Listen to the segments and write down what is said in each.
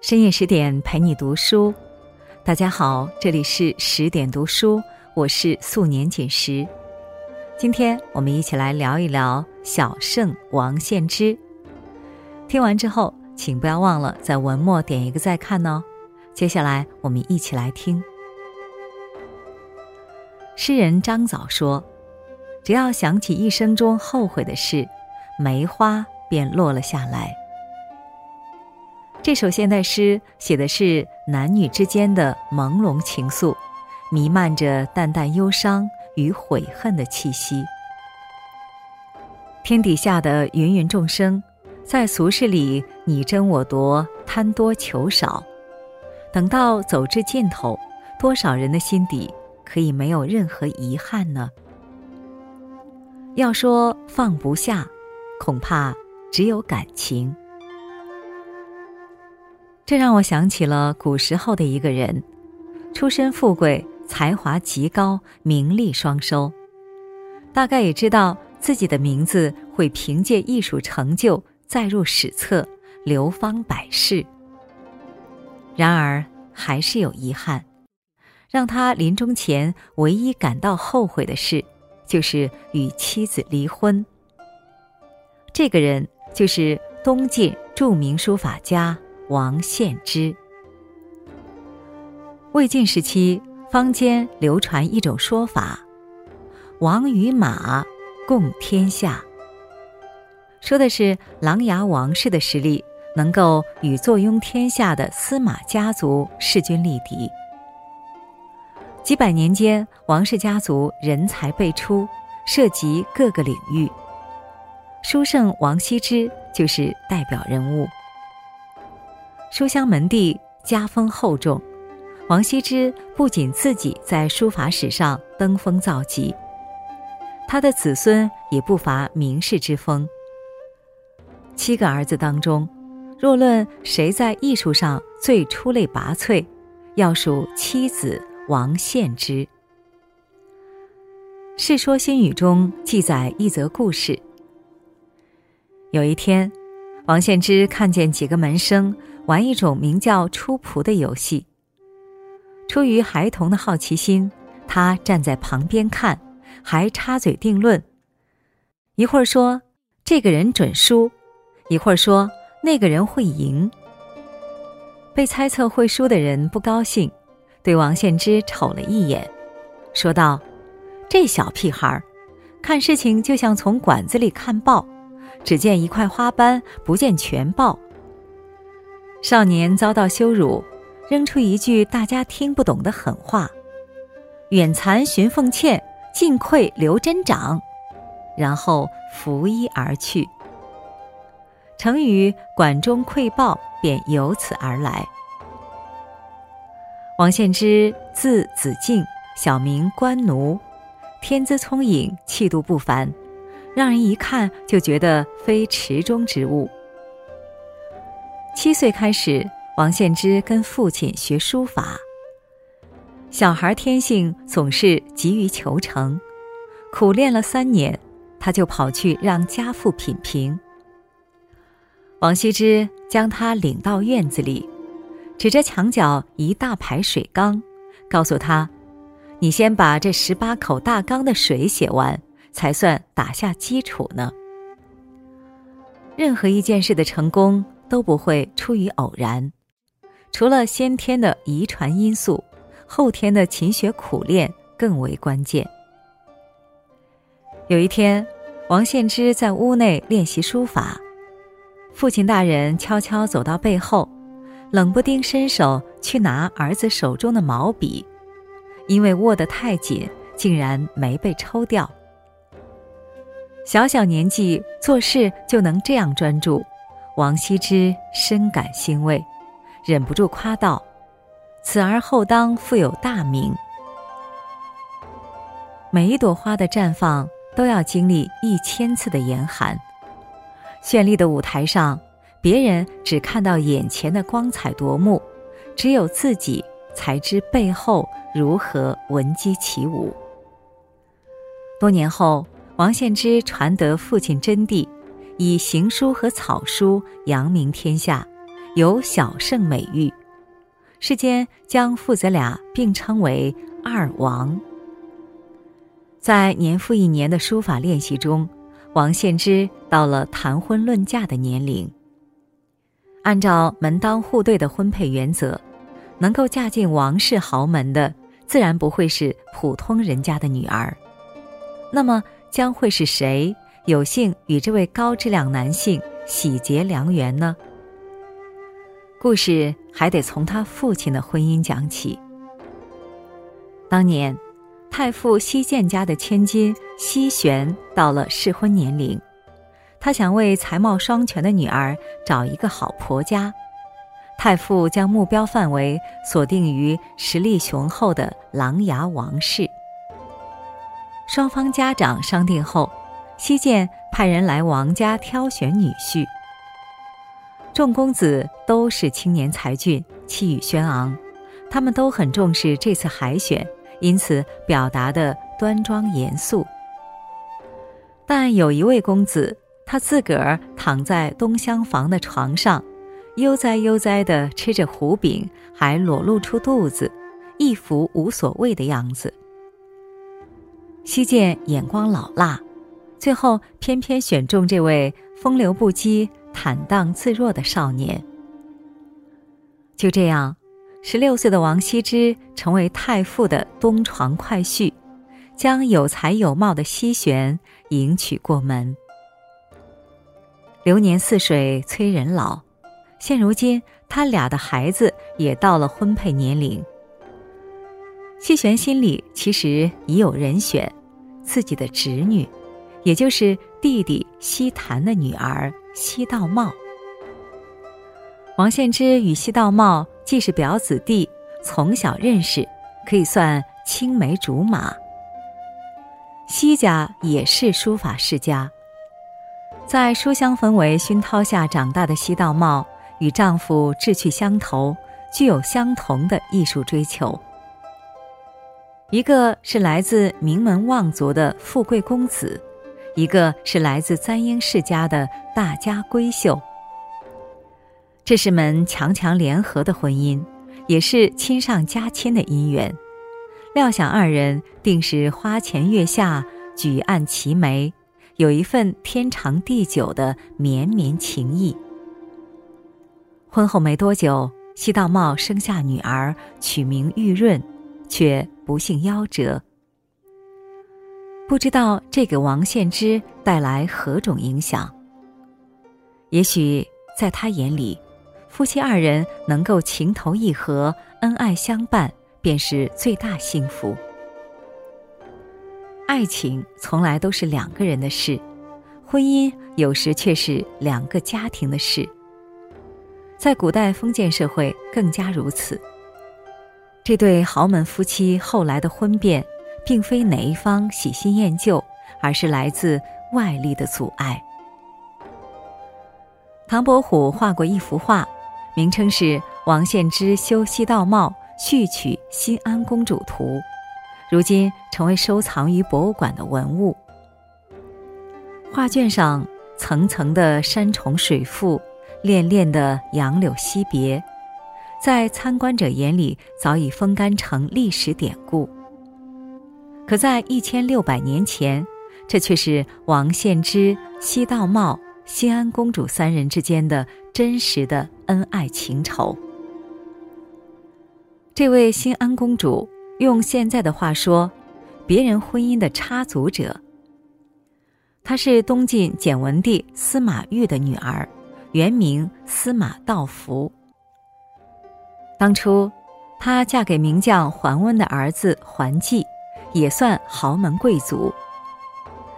深夜十点陪你读书，大家好，这里是十点读书，我是素年锦时。今天我们一起来聊一聊小圣王献之。听完之后，请不要忘了在文末点一个再看哦。接下来我们一起来听。诗人张藻说：“只要想起一生中后悔的事，梅花便落了下来。”这首现代诗写的是男女之间的朦胧情愫，弥漫着淡淡忧伤与悔恨的气息。天底下的芸芸众生，在俗世里你争我夺，贪多求少。等到走至尽头，多少人的心底可以没有任何遗憾呢？要说放不下，恐怕只有感情。这让我想起了古时候的一个人，出身富贵，才华极高，名利双收，大概也知道自己的名字会凭借艺术成就载入史册，流芳百世。然而，还是有遗憾，让他临终前唯一感到后悔的事，就是与妻子离婚。这个人就是东晋著名书法家。王献之。魏晋时期，坊间流传一种说法：“王与马，共天下。”说的是琅琊王氏的实力能够与坐拥天下的司马家族势均力敌。几百年间，王氏家族人才辈出，涉及各个领域。书圣王羲之就是代表人物。书香门第，家风厚重。王羲之不仅自己在书法史上登峰造极，他的子孙也不乏名士之风。七个儿子当中，若论谁在艺术上最出类拔萃，要数妻子王献之。《世说新语》中记载一则故事：有一天，王献之看见几个门生。玩一种名叫出仆的游戏。出于孩童的好奇心，他站在旁边看，还插嘴定论。一会儿说这个人准输，一会儿说那个人会赢。被猜测会输的人不高兴，对王献之瞅了一眼，说道：“这小屁孩儿，看事情就像从管子里看报，只见一块花斑，不见全报。”少年遭到羞辱，扔出一句大家听不懂的狠话：“远残寻凤倩，近愧刘真长。”然后拂衣而去。成语“管中窥豹”便由此而来。王献之字子敬，小名官奴，天资聪颖，气度不凡，让人一看就觉得非池中之物。七岁开始，王献之跟父亲学书法。小孩天性总是急于求成，苦练了三年，他就跑去让家父品评。王羲之将他领到院子里，指着墙角一大排水缸，告诉他：“你先把这十八口大缸的水写完，才算打下基础呢。”任何一件事的成功。都不会出于偶然，除了先天的遗传因素，后天的勤学苦练更为关键。有一天，王献之在屋内练习书法，父亲大人悄悄走到背后，冷不丁伸手去拿儿子手中的毛笔，因为握得太紧，竟然没被抽掉。小小年纪做事就能这样专注。王羲之深感欣慰，忍不住夸道：“此儿后当复有大名。”每一朵花的绽放都要经历一千次的严寒。绚丽的舞台上，别人只看到眼前的光彩夺目，只有自己才知背后如何闻鸡起舞。多年后，王献之传得父亲真谛。以行书和草书扬名天下，有小圣美誉，世间将父子俩并称为二王。在年复一年的书法练习中，王献之到了谈婚论嫁的年龄。按照门当户对的婚配原则，能够嫁进王室豪门的，自然不会是普通人家的女儿。那么将会是谁有幸与这位高质量男性喜结良缘呢？故事还得从他父亲的婚姻讲起。当年，太傅西建家的千金西玄到了适婚年龄。他想为才貌双全的女儿找一个好婆家，太傅将目标范围锁定于实力雄厚的琅琊王氏。双方家长商定后，西涧派人来王家挑选女婿。众公子都是青年才俊，气宇轩昂，他们都很重视这次海选，因此表达的端庄严肃。但有一位公子。他自个儿躺在东厢房的床上，悠哉悠哉地吃着糊饼，还裸露出肚子，一副无所谓的样子。西涧眼光老辣，最后偏偏选中这位风流不羁、坦荡自若的少年。就这样，十六岁的王羲之成为太傅的东床快婿，将有才有貌的西玄迎娶过门。流年似水催人老，现如今他俩的孩子也到了婚配年龄。西玄心里其实已有人选，自己的侄女，也就是弟弟西坛的女儿西道茂。王献之与西道茂既是表子弟，从小认识，可以算青梅竹马。西家也是书法世家。在书香氛围熏陶下长大的西道茂，与丈夫志趣相投，具有相同的艺术追求。一个是来自名门望族的富贵公子，一个是来自簪缨世家的大家闺秀。这是门强强联合的婚姻，也是亲上加亲的姻缘。料想二人定是花前月下，举案齐眉。有一份天长地久的绵绵情谊。婚后没多久，西道茂生下女儿，取名玉润，却不幸夭折。不知道这给王献之带来何种影响？也许在他眼里，夫妻二人能够情投意合、恩爱相伴，便是最大幸福。爱情从来都是两个人的事，婚姻有时却是两个家庭的事。在古代封建社会更加如此。这对豪门夫妻后来的婚变，并非哪一方喜新厌旧，而是来自外力的阻碍。唐伯虎画过一幅画，名称是《王献之修西道帽续曲新安公主图》。如今成为收藏于博物馆的文物。画卷上层层的山重水复，恋恋的杨柳惜别，在参观者眼里早已风干成历史典故。可在一千六百年前，这却是王献之、西道茂、新安公主三人之间的真实的恩爱情仇。这位新安公主。用现在的话说，别人婚姻的插足者。她是东晋简文帝司马昱的女儿，原名司马道福。当初，她嫁给名将桓温的儿子桓济，也算豪门贵族。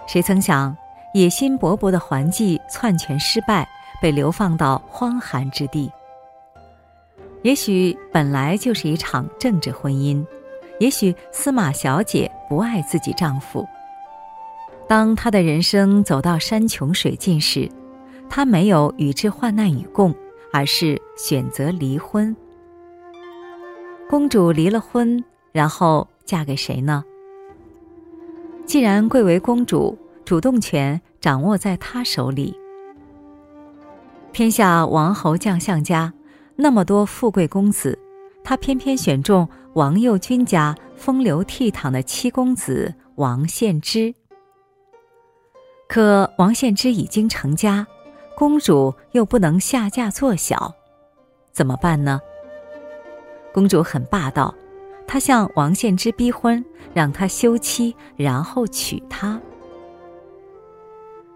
谁曾想，野心勃勃的桓济篡权失败，被流放到荒寒之地。也许本来就是一场政治婚姻。也许司马小姐不爱自己丈夫。当她的人生走到山穷水尽时，她没有与之患难与共，而是选择离婚。公主离了婚，然后嫁给谁呢？既然贵为公主，主动权掌握在她手里。天下王侯将相家，那么多富贵公子，他偏偏选中王右军家风流倜傥的七公子王献之。可王献之已经成家，公主又不能下嫁做小，怎么办呢？公主很霸道，他向王献之逼婚，让他休妻，然后娶她。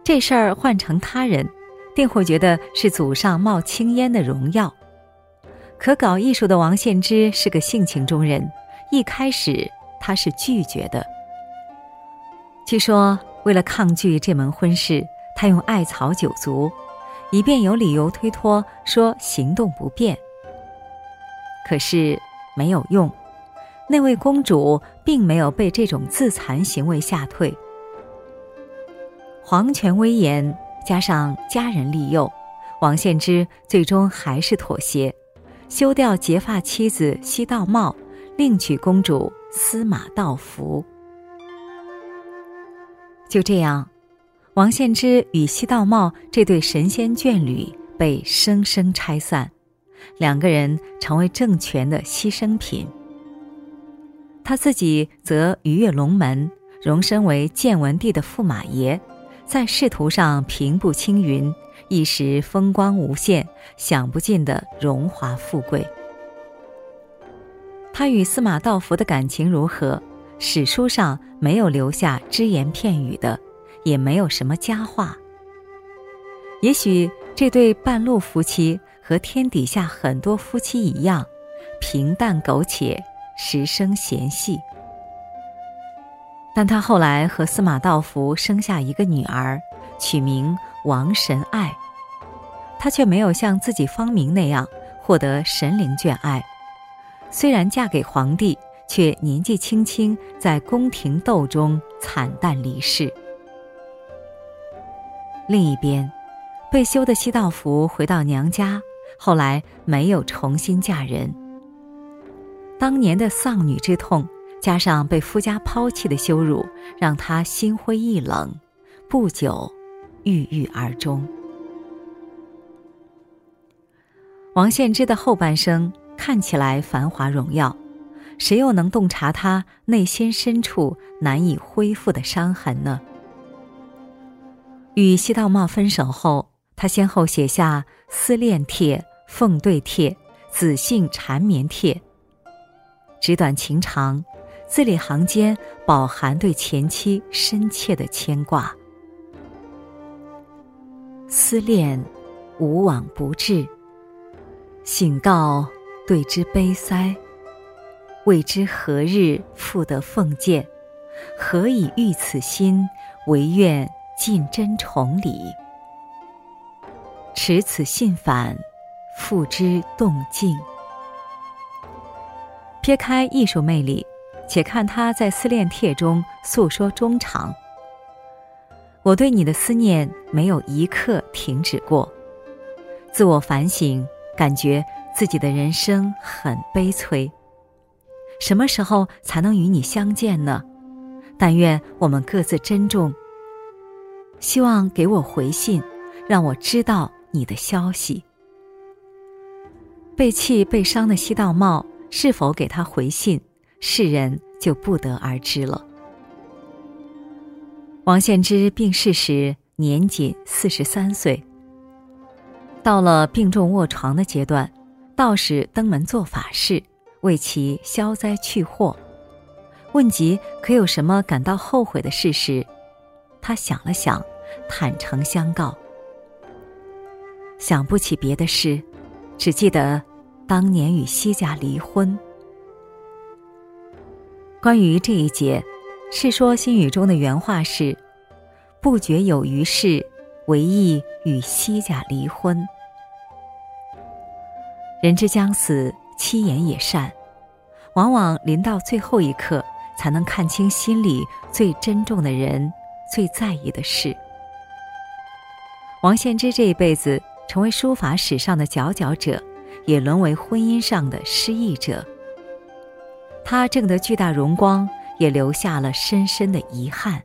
这事儿换成他人，定会觉得是祖上冒青烟的荣耀。可搞艺术的王献之是个性情中人，一开始他是拒绝的。据说。为了抗拒这门婚事，他用艾草九族，以便有理由推脱说行动不便。可是没有用，那位公主并没有被这种自残行为吓退。皇权威严加上家人利诱，王献之最终还是妥协，休掉结发妻子西道茂，另娶公主司马道福。就这样，王献之与西道茂这对神仙眷侣被生生拆散，两个人成为政权的牺牲品。他自己则鱼跃龙门，荣升为建文帝的驸马爷，在仕途上平步青云，一时风光无限，享不尽的荣华富贵。他与司马道福的感情如何？史书上没有留下只言片语的，也没有什么佳话。也许这对半路夫妻和天底下很多夫妻一样，平淡苟且，时生嫌隙。但他后来和司马道福生下一个女儿，取名王神爱，他却没有像自己方明那样获得神灵眷爱，虽然嫁给皇帝。却年纪轻轻，在宫廷斗中惨淡离世。另一边，被休的西道福回到娘家，后来没有重新嫁人。当年的丧女之痛，加上被夫家抛弃的羞辱，让他心灰意冷，不久郁郁而终。王献之的后半生看起来繁华荣耀。谁又能洞察他内心深处难以恢复的伤痕呢？与西道茂分手后，他先后写下《思恋帖》《奉对帖》《子信缠绵帖》，纸短情长，字里行间饱含对前妻深切的牵挂。思恋，无往不至。醒告，对之悲哉。未知何日复得奉见，何以喻此心？唯愿尽真崇礼。持此信反，付之动静。撇开艺术魅力，且看他在思恋帖中诉说衷肠。我对你的思念没有一刻停止过。自我反省，感觉自己的人生很悲催。什么时候才能与你相见呢？但愿我们各自珍重。希望给我回信，让我知道你的消息。被气被伤的西道茂是否给他回信，世人就不得而知了。王献之病逝时年仅四十三岁。到了病重卧床的阶段，道士登门做法事。为其消灾去祸，问及可有什么感到后悔的事时，他想了想，坦诚相告：想不起别的事，只记得当年与西家离婚。关于这一节，《世说新语》中的原话是：“不觉有余事，唯意与西家离婚。”人之将死。七言也善，往往临到最后一刻，才能看清心里最珍重的人、最在意的事。王献之这一辈子成为书法史上的佼佼者，也沦为婚姻上的失意者。他挣得巨大荣光，也留下了深深的遗憾。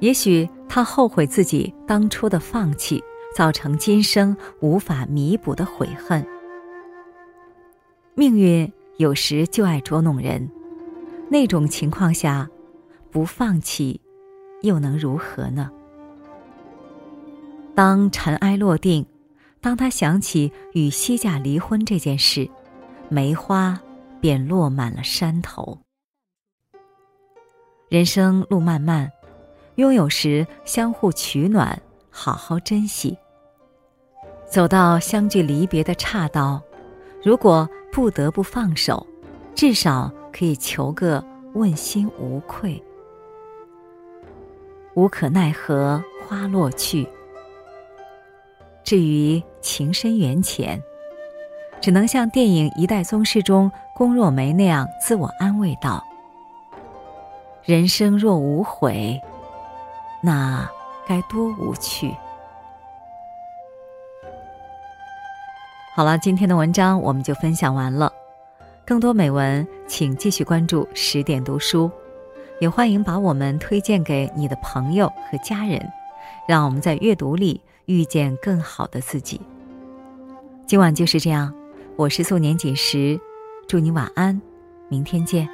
也许他后悔自己当初的放弃，造成今生无法弥补的悔恨。命运有时就爱捉弄人，那种情况下，不放弃，又能如何呢？当尘埃落定，当他想起与西甲离婚这件事，梅花便落满了山头。人生路漫漫，拥有时相互取暖，好好珍惜。走到相聚离别的岔道，如果不得不放手，至少可以求个问心无愧。无可奈何花落去。至于情深缘浅，只能像电影《一代宗师》中宫若梅那样自我安慰道：“人生若无悔，那该多无趣。”好了，今天的文章我们就分享完了。更多美文，请继续关注十点读书，也欢迎把我们推荐给你的朋友和家人，让我们在阅读里。遇见更好的自己。今晚就是这样，我是素年锦时，祝你晚安，明天见。